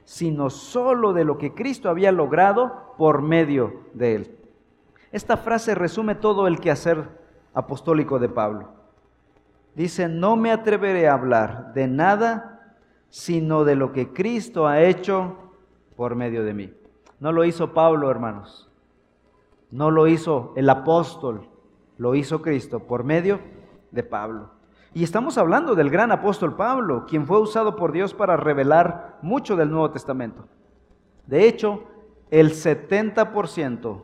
Speaker 1: sino solo de lo que Cristo había logrado por medio de él. Esta frase resume todo el quehacer apostólico de Pablo. Dice, no me atreveré a hablar de nada sino de lo que Cristo ha hecho por medio de mí. No lo hizo Pablo, hermanos. No lo hizo el apóstol, lo hizo Cristo por medio de Pablo. Y estamos hablando del gran apóstol Pablo, quien fue usado por Dios para revelar mucho del Nuevo Testamento. De hecho, el 70%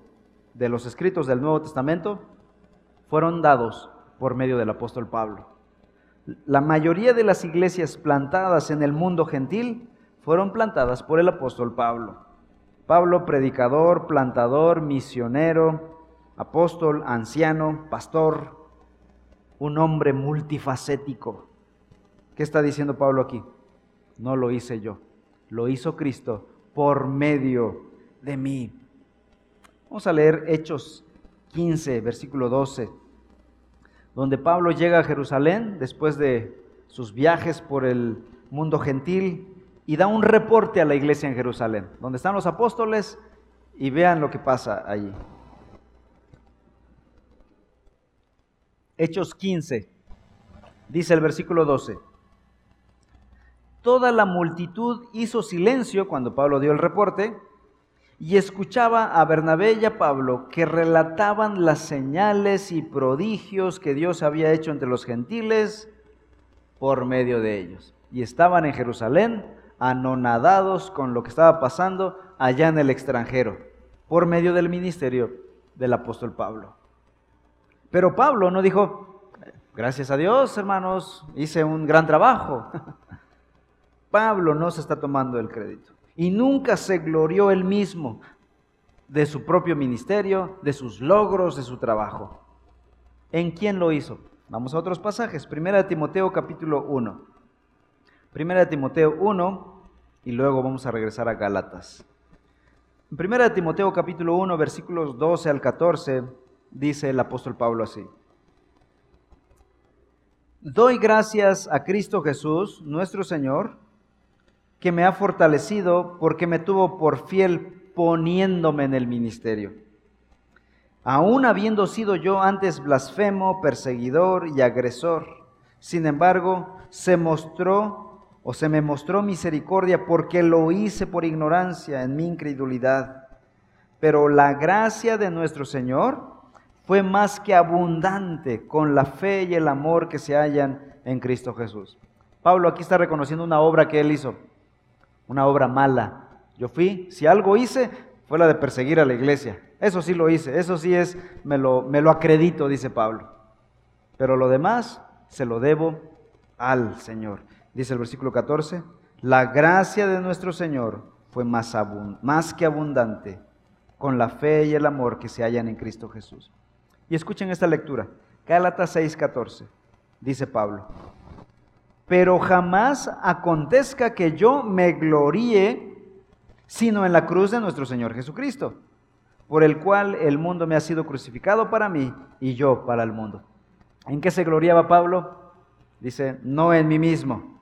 Speaker 1: de los escritos del Nuevo Testamento fueron dados por medio del apóstol Pablo. La mayoría de las iglesias plantadas en el mundo gentil fueron plantadas por el apóstol Pablo. Pablo, predicador, plantador, misionero, apóstol, anciano, pastor, un hombre multifacético. ¿Qué está diciendo Pablo aquí? No lo hice yo, lo hizo Cristo por medio de mí. Vamos a leer Hechos 15, versículo 12 donde Pablo llega a Jerusalén después de sus viajes por el mundo gentil y da un reporte a la iglesia en Jerusalén, donde están los apóstoles y vean lo que pasa allí. Hechos 15, dice el versículo 12. Toda la multitud hizo silencio cuando Pablo dio el reporte y escuchaba a Bernabé y a Pablo que relataban las señales y prodigios que Dios había hecho entre los gentiles por medio de ellos. Y estaban en Jerusalén anonadados con lo que estaba pasando allá en el extranjero, por medio del ministerio del apóstol Pablo. Pero Pablo no dijo, gracias a Dios hermanos, hice un gran trabajo. Pablo no se está tomando el crédito y nunca se glorió él mismo de su propio ministerio, de sus logros, de su trabajo. ¿En quién lo hizo? Vamos a otros pasajes. Primera de Timoteo capítulo 1. Primera de Timoteo 1 y luego vamos a regresar a Galatas. En Primera de Timoteo capítulo 1 versículos 12 al 14 dice el apóstol Pablo así. Doy gracias a Cristo Jesús, nuestro Señor, que me ha fortalecido porque me tuvo por fiel poniéndome en el ministerio. Aún habiendo sido yo antes blasfemo, perseguidor y agresor, Sin embargo, se mostró o se me mostró misericordia porque lo hice por ignorancia en mi incredulidad. Pero la gracia de nuestro Señor fue más que abundante con la fe y el amor que se hallan en Cristo Jesús. Pablo aquí está reconociendo una obra que él hizo, una obra mala. Yo fui, si algo hice, fue la de perseguir a la iglesia. Eso sí lo hice, eso sí es, me lo, me lo acredito, dice Pablo. Pero lo demás se lo debo al Señor. Dice el versículo 14, la gracia de nuestro Señor fue más, más que abundante con la fe y el amor que se hallan en Cristo Jesús. Y escuchen esta lectura, Gálatas 6:14, dice Pablo, pero jamás acontezca que yo me gloríe sino en la cruz de nuestro Señor Jesucristo, por el cual el mundo me ha sido crucificado para mí y yo para el mundo. ¿En qué se gloriaba Pablo? Dice, no en mí mismo.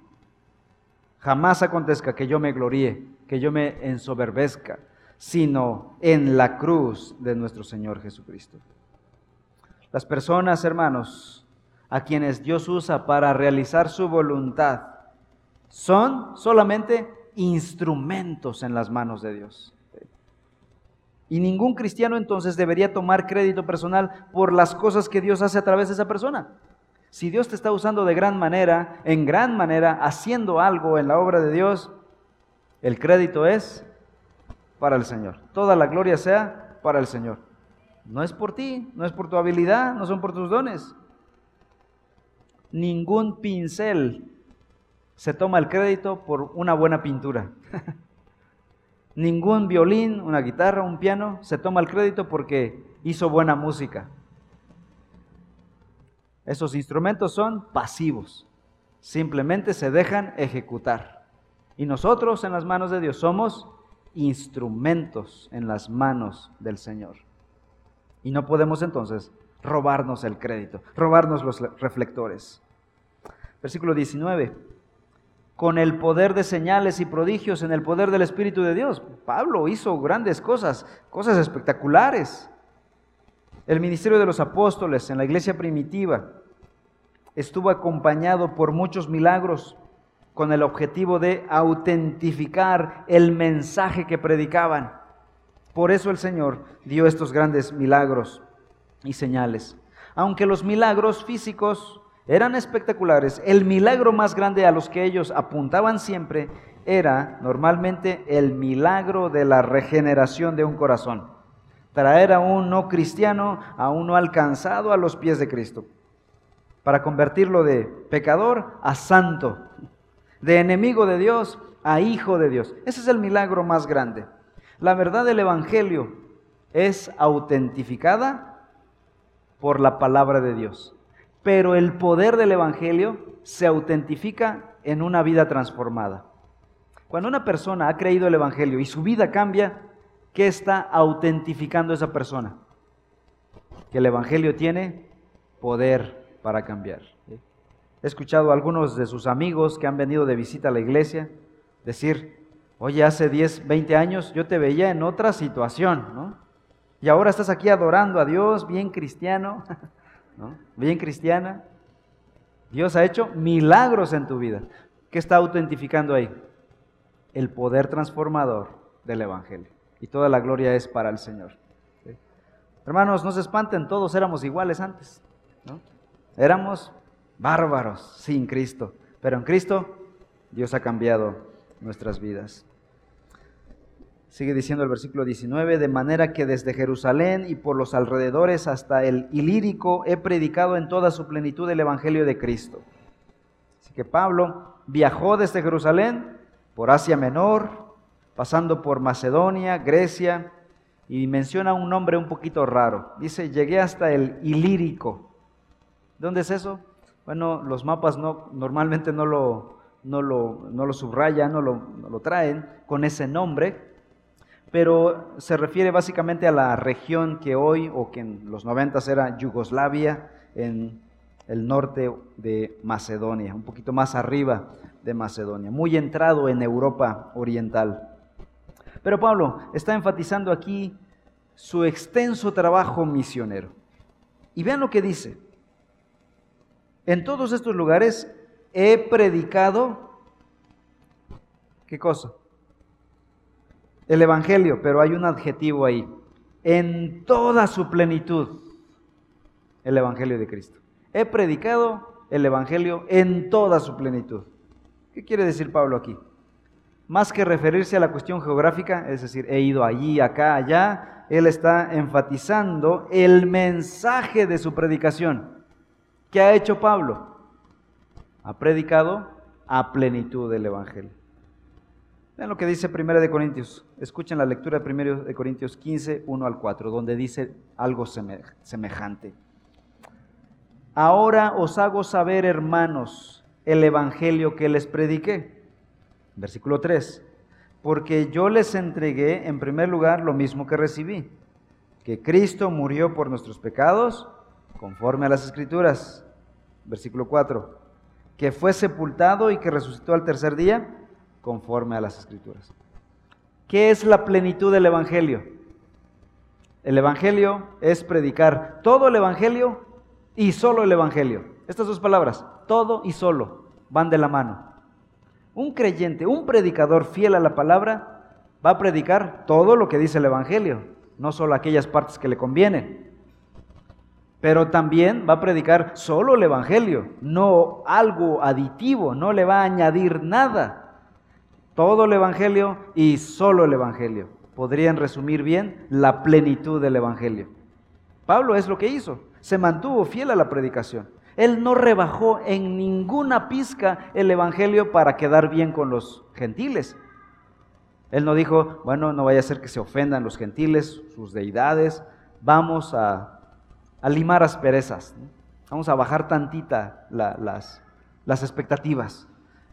Speaker 1: Jamás acontezca que yo me gloríe, que yo me ensoberbezca, sino en la cruz de nuestro Señor Jesucristo. Las personas, hermanos, a quienes Dios usa para realizar su voluntad, son solamente instrumentos en las manos de Dios. Y ningún cristiano entonces debería tomar crédito personal por las cosas que Dios hace a través de esa persona. Si Dios te está usando de gran manera, en gran manera, haciendo algo en la obra de Dios, el crédito es para el Señor. Toda la gloria sea para el Señor. No es por ti, no es por tu habilidad, no son por tus dones. Ningún pincel se toma el crédito por una buena pintura. Ningún violín, una guitarra, un piano se toma el crédito porque hizo buena música. Esos instrumentos son pasivos, simplemente se dejan ejecutar. Y nosotros en las manos de Dios somos instrumentos en las manos del Señor. Y no podemos entonces robarnos el crédito, robarnos los reflectores. Versículo 19 con el poder de señales y prodigios en el poder del Espíritu de Dios. Pablo hizo grandes cosas, cosas espectaculares. El ministerio de los apóstoles en la iglesia primitiva estuvo acompañado por muchos milagros con el objetivo de autentificar el mensaje que predicaban. Por eso el Señor dio estos grandes milagros y señales. Aunque los milagros físicos eran espectaculares. El milagro más grande a los que ellos apuntaban siempre era normalmente el milagro de la regeneración de un corazón. Traer a un no cristiano, a un no alcanzado a los pies de Cristo, para convertirlo de pecador a santo, de enemigo de Dios a hijo de Dios. Ese es el milagro más grande. La verdad del Evangelio es autentificada por la palabra de Dios pero el poder del Evangelio se autentifica en una vida transformada. Cuando una persona ha creído el Evangelio y su vida cambia, ¿qué está autentificando esa persona? Que el Evangelio tiene poder para cambiar. He escuchado a algunos de sus amigos que han venido de visita a la iglesia decir, oye, hace 10, 20 años yo te veía en otra situación, ¿no? Y ahora estás aquí adorando a Dios, bien cristiano. Bien cristiana. Dios ha hecho milagros en tu vida. ¿Qué está autentificando ahí? El poder transformador del Evangelio. Y toda la gloria es para el Señor. Hermanos, no se espanten, todos éramos iguales antes. Éramos bárbaros sin Cristo. Pero en Cristo Dios ha cambiado nuestras vidas. Sigue diciendo el versículo 19, de manera que desde Jerusalén y por los alrededores hasta el Ilírico he predicado en toda su plenitud el Evangelio de Cristo. Así que Pablo viajó desde Jerusalén por Asia Menor, pasando por Macedonia, Grecia, y menciona un nombre un poquito raro. Dice, llegué hasta el Ilírico. ¿Dónde es eso? Bueno, los mapas no, normalmente no lo, no lo, no lo subrayan, no lo, no lo traen con ese nombre, pero se refiere básicamente a la región que hoy, o que en los 90 era Yugoslavia, en el norte de Macedonia, un poquito más arriba de Macedonia, muy entrado en Europa Oriental. Pero Pablo está enfatizando aquí su extenso trabajo misionero. Y vean lo que dice. En todos estos lugares he predicado, ¿qué cosa? El Evangelio, pero hay un adjetivo ahí, en toda su plenitud, el Evangelio de Cristo. He predicado el Evangelio en toda su plenitud. ¿Qué quiere decir Pablo aquí? Más que referirse a la cuestión geográfica, es decir, he ido allí, acá, allá, él está enfatizando el mensaje de su predicación. ¿Qué ha hecho Pablo? Ha predicado a plenitud del Evangelio. Vean lo que dice 1 de Corintios. Escuchen la lectura de 1 de Corintios 15, 1 al 4, donde dice algo semejante. Ahora os hago saber, hermanos, el Evangelio que les prediqué. Versículo 3. Porque yo les entregué en primer lugar lo mismo que recibí, que Cristo murió por nuestros pecados, conforme a las Escrituras. Versículo 4. Que fue sepultado y que resucitó al tercer día, conforme a las Escrituras. ¿Qué es la plenitud del Evangelio? El Evangelio es predicar todo el Evangelio y solo el Evangelio. Estas dos palabras, todo y solo, van de la mano. Un creyente, un predicador fiel a la palabra, va a predicar todo lo que dice el Evangelio, no solo aquellas partes que le convienen. Pero también va a predicar solo el Evangelio, no algo aditivo, no le va a añadir nada. Todo el Evangelio y solo el Evangelio. Podrían resumir bien la plenitud del Evangelio. Pablo es lo que hizo se mantuvo fiel a la predicación. Él no rebajó en ninguna pizca el Evangelio para quedar bien con los gentiles. Él no dijo, bueno, no vaya a ser que se ofendan los gentiles, sus deidades, vamos a, limar asperezas, vamos a bajar tantita las, las expectativas.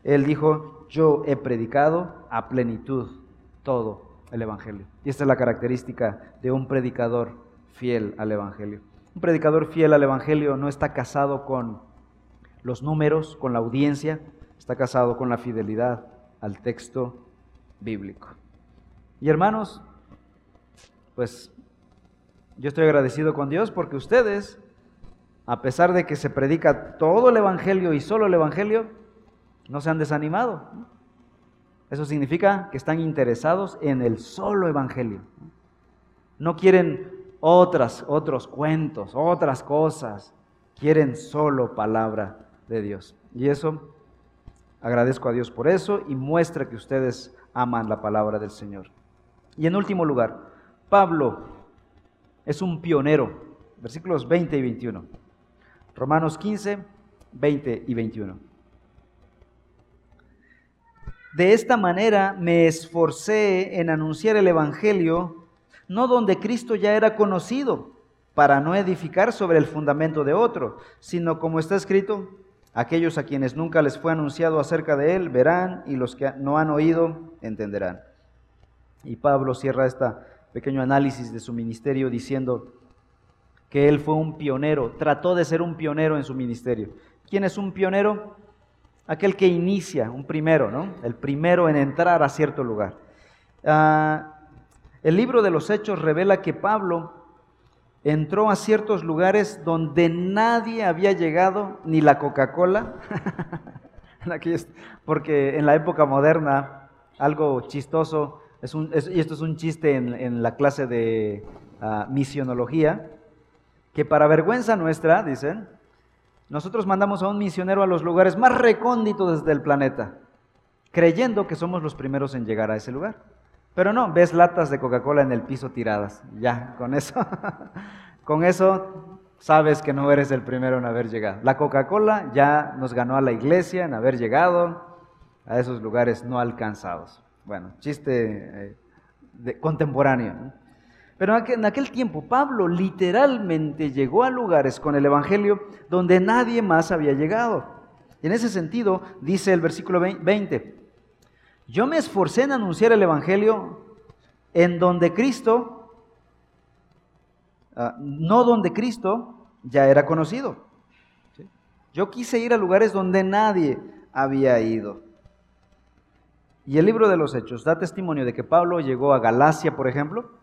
Speaker 1: Él dijo, yo he predicado a plenitud todo el Evangelio. Y esta es la característica de un predicador fiel al Evangelio. Un predicador fiel al Evangelio no está casado con los números, con la audiencia, está casado con la fidelidad al texto bíblico. Y hermanos, pues yo estoy agradecido con Dios porque ustedes, a pesar de que se predica todo el Evangelio y solo el Evangelio, no se han desanimado. Eso significa que están interesados en el solo Evangelio. No quieren otras, otros cuentos, otras cosas. Quieren solo palabra de Dios. Y eso, agradezco a Dios por eso y muestra que ustedes aman la palabra del Señor. Y en último lugar, Pablo es un pionero. Versículos 20 y 21. Romanos 15, 20 y 21. De esta manera me esforcé en anunciar el Evangelio no donde Cristo ya era conocido, para no edificar sobre el fundamento de otro, sino como está escrito, aquellos a quienes nunca les fue anunciado acerca de él verán y los que no han oído entenderán. Y Pablo cierra este pequeño análisis de su ministerio diciendo que él fue un pionero, trató de ser un pionero en su ministerio. ¿Quién es un pionero? Aquel que inicia, un primero, ¿no? El primero en entrar a cierto lugar. Ah, el libro de los Hechos revela que Pablo entró a ciertos lugares donde nadie había llegado, ni la Coca-Cola, porque en la época moderna, algo chistoso, y esto es un chiste en, la clase de ah, misionología, que para vergüenza nuestra, dicen, nosotros mandamos a un misionero a los lugares más recónditos del planeta, creyendo que somos los primeros en llegar a ese lugar. Pero no, ves latas de Coca-Cola en el piso tiradas. Ya, con eso, con eso sabes que no eres el primero en haber llegado. La Coca-Cola ya nos ganó a la iglesia en haber llegado a esos lugares no alcanzados. Bueno, chiste eh, contemporáneo. Pero en aquel tiempo Pablo literalmente llegó a lugares con el Evangelio donde nadie más había llegado. Y en ese sentido dice el versículo 20, yo me esforcé en anunciar el Evangelio en donde Cristo, ah, no donde Cristo ya era conocido. Yo quise ir a lugares donde nadie había ido. Y el libro de los Hechos da testimonio de que Pablo llegó a Galacia, por ejemplo,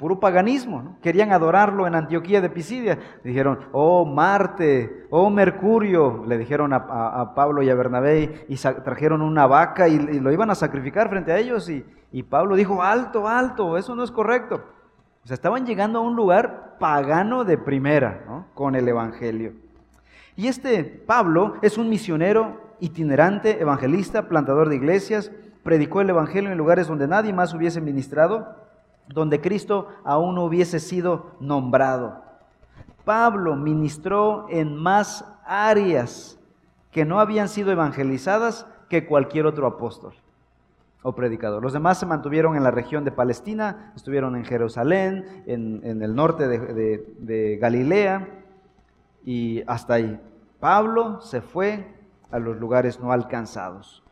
Speaker 1: puro paganismo. Querían adorarlo en Antioquía de Pisidia. Dijeron, oh Marte, oh Mercurio, le dijeron a, Pablo y a Bernabé y trajeron una vaca y, lo iban a sacrificar frente a ellos. Y, y Pablo dijo, alto, alto, eso no es correcto. O sea, estaban llegando a un lugar pagano de primera ¿no? con el Evangelio. Y este Pablo es un misionero itinerante, evangelista, plantador de iglesias, predicó el Evangelio en lugares donde nadie más hubiese ministrado donde Cristo aún no hubiese sido nombrado. Pablo ministró en más áreas que no habían sido evangelizadas que cualquier otro apóstol o predicador. Los demás se mantuvieron en la región de Palestina, estuvieron en Jerusalén, en, el norte de, Galilea y hasta ahí. Pablo se fue a los lugares no alcanzados.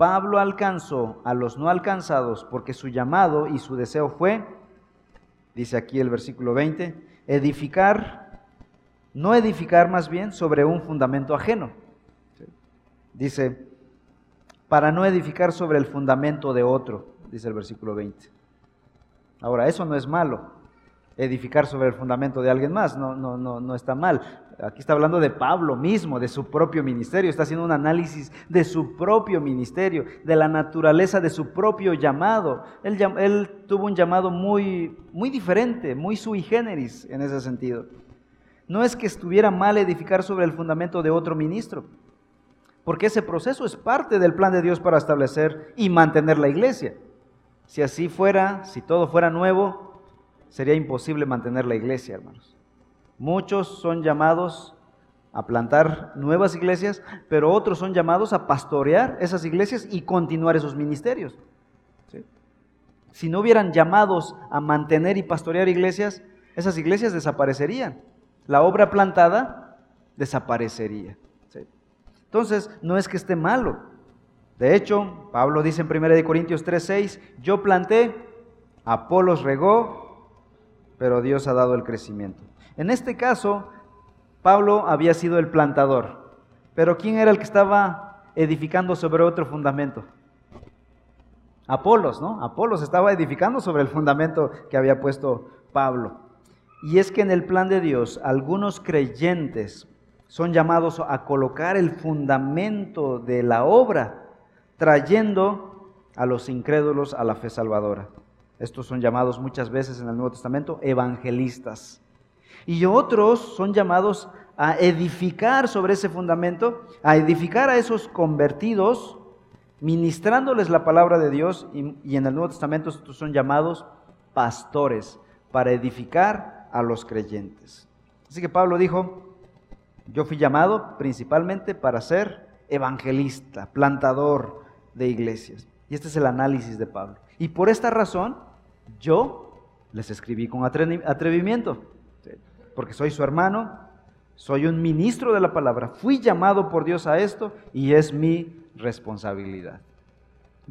Speaker 1: Pablo alcanzó a los no alcanzados porque su llamado y su deseo fue, dice aquí el versículo 20, edificar, no edificar más bien sobre un fundamento ajeno. Dice, para no edificar sobre el fundamento de otro, dice el versículo 20. Ahora, eso no es malo edificar sobre el fundamento de alguien más, no, no, no, no está mal. Aquí está hablando de Pablo mismo, de su propio ministerio, está haciendo un análisis de su propio ministerio, de la naturaleza de su propio llamado. Él, tuvo un llamado muy, muy diferente, muy sui generis en ese sentido. No es que estuviera mal edificar sobre el fundamento de otro ministro, porque ese proceso es parte del plan de Dios para establecer y mantener la iglesia. Si así fuera, si todo fuera nuevo, sería imposible mantener la iglesia, hermanos. Muchos son llamados a plantar nuevas iglesias, pero otros son llamados a pastorear esas iglesias y continuar esos ministerios. Si no hubieran llamados a mantener y pastorear iglesias, esas iglesias desaparecerían. La obra plantada desaparecería. Entonces, no es que esté malo. De hecho, Pablo dice en 1 Corintios 3:6, yo planté, Apolos regó, pero Dios ha dado el crecimiento. En este caso, Pablo había sido el plantador, pero ¿quién era el que estaba edificando sobre otro fundamento? Apolos, ¿no? Apolos estaba edificando sobre el fundamento que había puesto Pablo. Y es que en el plan de Dios, algunos creyentes son llamados a colocar el fundamento de la obra, trayendo a los incrédulos a la fe salvadora. Estos son llamados muchas veces en el Nuevo Testamento evangelistas. Y otros son llamados a edificar sobre ese fundamento, a edificar a esos convertidos, ministrándoles la palabra de Dios. Y, en el Nuevo Testamento estos son llamados pastores, para edificar a los creyentes. Así que Pablo dijo, yo fui llamado principalmente para ser evangelista, plantador de iglesias. Y este es el análisis de Pablo. Y por esta razón, yo les escribí con atrevimiento, porque soy su hermano, soy un ministro de la palabra, fui llamado por Dios a esto y es mi responsabilidad.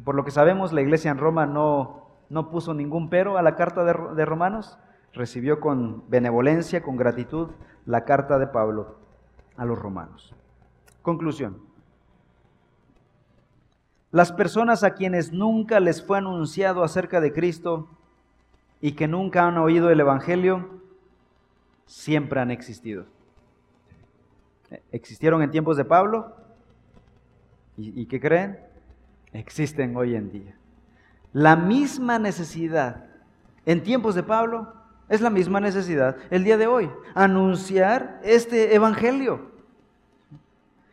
Speaker 1: Por lo que sabemos, la iglesia en Roma no, no puso ningún pero a la carta de, de Romanos, recibió con benevolencia, con gratitud, la carta de Pablo a los romanos. Conclusión. Las personas a quienes nunca les fue anunciado acerca de Cristo y que nunca han oído el Evangelio, siempre han existido. Existieron en tiempos de Pablo y, qué creen? Existen hoy en día. La misma necesidad en tiempos de Pablo es la misma necesidad el día de hoy. Anunciar este Evangelio.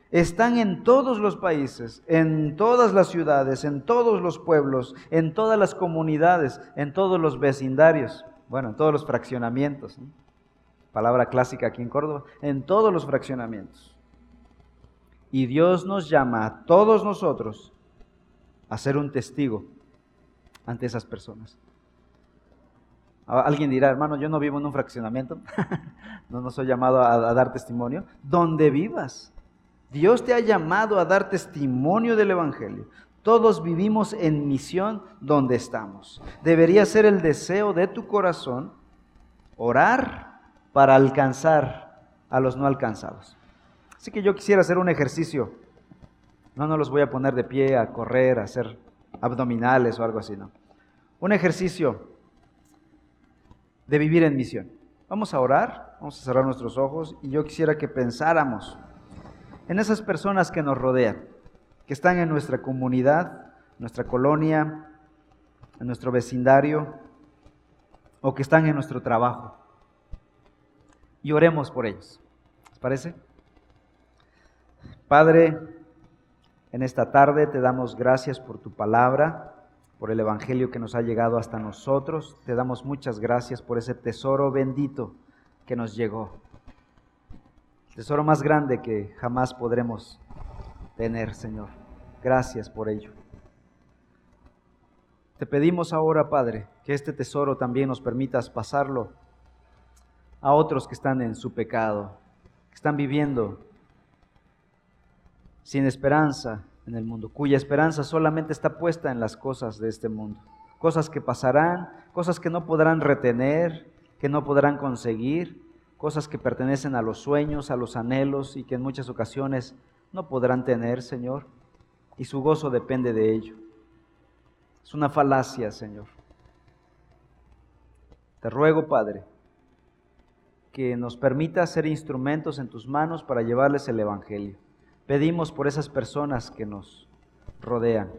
Speaker 1: Están en todos los países, en todas las ciudades, en todos los pueblos, en todas las comunidades, en todos los vecindarios, bueno, en todos los fraccionamientos. Palabra clásica aquí en Córdoba, en todos los fraccionamientos. Y Dios nos llama a todos nosotros a ser un testigo ante esas personas. Alguien dirá, hermano, yo no vivo en un fraccionamiento, no, no soy llamado a, a dar testimonio. Donde vivas, Dios te ha llamado a dar testimonio del Evangelio. Todos vivimos en misión donde estamos. Debería ser el deseo de tu corazón orar para alcanzar a los no alcanzados. Así que yo quisiera hacer un ejercicio. No, no los voy a poner de pie a correr, a hacer abdominales o algo así, no. Un ejercicio. de vivir en misión. Vamos a orar, vamos a cerrar nuestros ojos y yo quisiera que pensáramos en esas personas que nos rodean, que están en nuestra comunidad, nuestra colonia, en nuestro vecindario o que están en nuestro trabajo. Y oremos por ellos. ¿Les parece? Padre, en esta tarde te damos gracias por tu palabra, por el Evangelio que nos ha llegado hasta nosotros. Te damos muchas gracias por ese tesoro bendito que nos llegó. tesoro más grande que jamás podremos tener, Señor. Gracias por ello. Te pedimos ahora, Padre, que este tesoro también nos permitas pasarlo a otros que están en su pecado, que están viviendo sin esperanza en el mundo, cuya esperanza solamente está puesta en las cosas de este mundo, cosas que pasarán, cosas que no podrán retener, que no podrán conseguir, cosas que pertenecen a los sueños, a los anhelos y que en muchas ocasiones no podrán tener, Señor, y su gozo depende de ello. Es una falacia, Señor. Te ruego, Padre, que nos permita ser instrumentos en tus manos para llevarles el Evangelio. Pedimos por esas personas que nos rodean.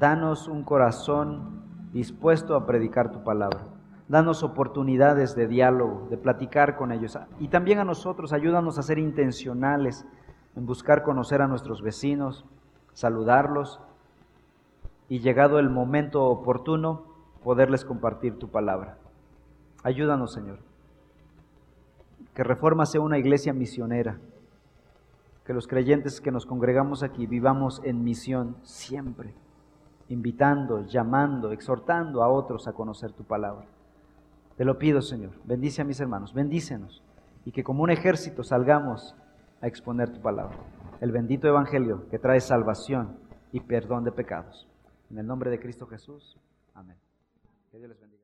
Speaker 1: Danos un corazón dispuesto a predicar tu palabra. Danos oportunidades de diálogo, de platicar con ellos. Y también a nosotros, ayúdanos a ser intencionales en buscar conocer a nuestros vecinos, saludarlos y llegado el momento oportuno, poderles compartir tu palabra. Ayúdanos, Señor. Que Reforma sea una iglesia misionera. Que los creyentes que nos congregamos aquí vivamos en misión siempre, invitando, llamando, exhortando a otros a conocer tu palabra. Te lo pido, Señor. Bendice a mis hermanos, bendícenos y que como un ejército salgamos a exponer tu palabra. El bendito Evangelio que trae salvación y perdón de pecados. En el nombre de Cristo Jesús. Amén. Que Dios les bendiga.